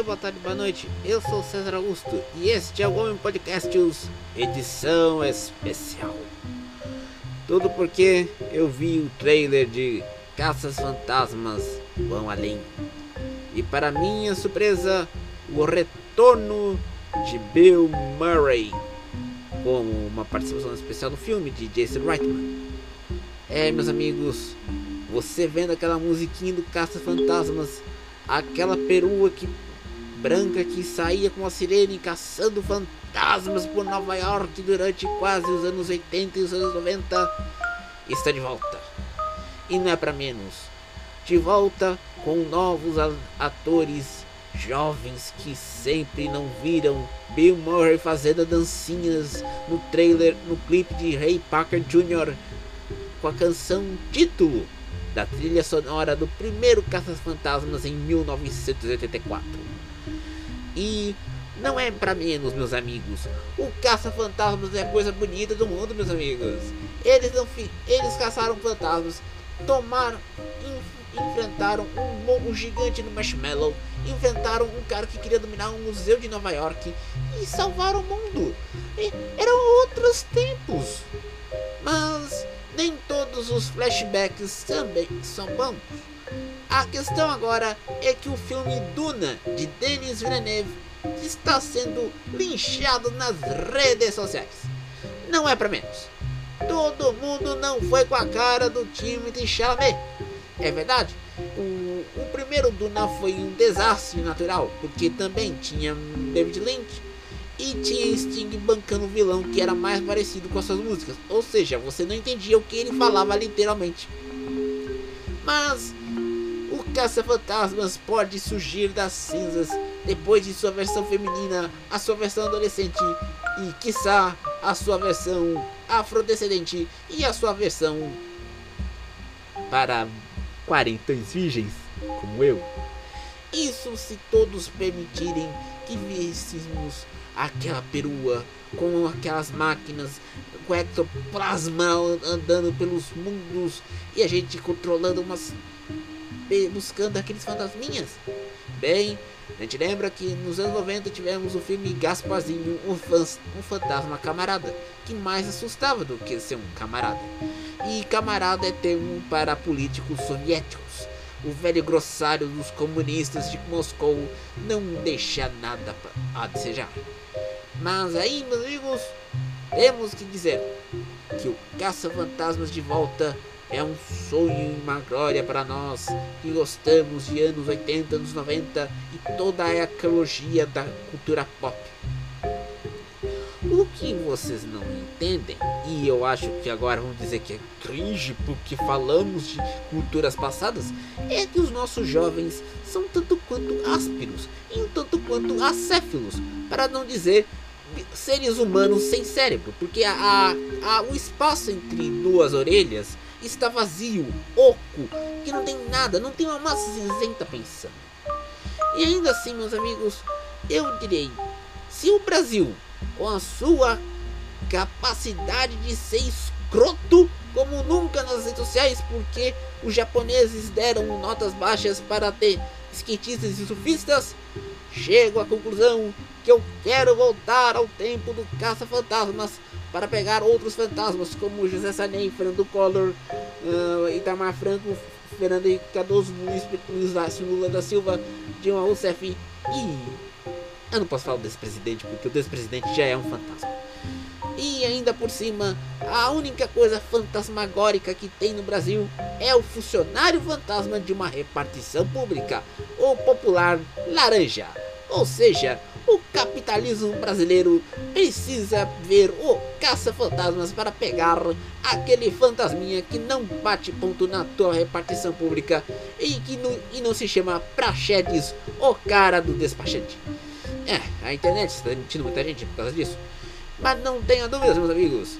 dia, boa tarde, boa noite. Eu sou César Augusto e este é o Homem Podcasts, edição especial. Tudo porque eu vi o trailer de Caças Fantasmas Vão Além. E para minha surpresa, o retorno de Bill Murray como uma participação especial no filme de Jason Reitman. É, meus amigos, você vendo aquela musiquinha do Caça Fantasmas aquela perua que, branca que saía com a sirene caçando fantasmas por Nova York durante quase os anos 80 e os anos 90, está de volta. E não é para menos. De volta com novos atores jovens que sempre não viram Bill Murray fazendo dancinhas no trailer, no clipe de Ray Parker Jr. com a canção título da trilha sonora do primeiro Caça-Fantasmas em 1984. E não é para menos, meus amigos. O Caça-Fantasmas é a coisa bonita do mundo, meus amigos. Eles não eles caçaram fantasmas, tomaram, enfrentaram um, um gigante no Marshmallow, enfrentaram um cara que queria dominar um museu de Nova York e salvaram o mundo. E eram outros tempos. Mas nem todos os flashbacks também são bons. A questão agora é que o filme Duna de Denis Villeneuve está sendo linchado nas redes sociais. Não é para menos. Todo mundo não foi com a cara do time de Chalamet. É verdade. O, o primeiro Duna foi um desastre natural, porque também tinha David Lynch e tinha Sting bancando o vilão que era mais parecido com as suas músicas. Ou seja, você não entendia o que ele falava literalmente. Mas Caça-Fantasmas pode surgir das cinzas depois de sua versão feminina, a sua versão adolescente e, quiçá, a sua versão afrodescendente e a sua versão para quarentões virgens, como eu. Isso se todos permitirem que víssemos aquela perua com aquelas máquinas com ectoplasma andando pelos mundos e a gente controlando umas buscando aqueles fantasminhas. Bem, a gente lembra que nos anos 90 tivemos o filme Gasparzinho, um, um fantasma camarada, que mais assustava do que ser um camarada. E camarada é termo para políticos soviéticos. O velho grossário dos comunistas de Moscou não deixa nada a desejar. Mas aí, meus amigos, temos que dizer que o Caça-Fantasmas de Volta é um sonho e uma glória para nós que gostamos de anos 80, anos 90 e toda a ecologia da cultura pop. O que vocês não entendem, e eu acho que agora vão dizer que é cringe porque falamos de culturas passadas, é que os nossos jovens são tanto quanto ásperos e um tanto quanto acéfilos, para não dizer seres humanos sem cérebro, porque a, a, a, o espaço entre duas orelhas está vazio, oco, que não tem nada, não tem uma massa cinzenta pensando. E ainda assim, meus amigos, eu direi, se o Brasil, com a sua capacidade de ser escroto como nunca nas redes sociais, porque os japoneses deram notas baixas para ter skatistas e surfistas, chego à conclusão que eu quero voltar ao tempo do caça-fantasmas para pegar outros fantasmas como José Sanem, Fernando Collor, uh, Itamar Franco, Fernando Cardoso, Luiz, Luiz Lácio Lula da Silva, Dilma Rousseff e eu não posso falar desse presidente porque o desse presidente já é um fantasma. E ainda por cima, a única coisa fantasmagórica que tem no Brasil é o funcionário fantasma de uma repartição pública, o popular laranja. Ou seja, o capitalismo brasileiro precisa ver o caça-fantasmas para pegar aquele fantasminha que não bate ponto na tua repartição pública e que não, e não se chama Praxedes, o cara do despachante. É, a internet está demitindo muita gente por causa disso. Mas não tenha dúvidas, meus amigos.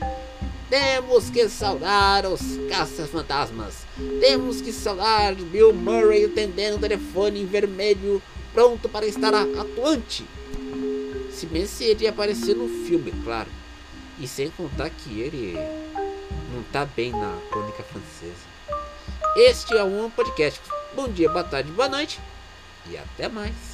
Temos que saudar os caças-fantasmas. Temos que saudar Bill Murray atendendo o telefone vermelho, pronto para estar atuante. Se bem se ele aparecer no filme, claro. E sem contar que ele não tá bem na crônica francesa. Este é um podcast. Bom dia, boa tarde, boa noite e até mais.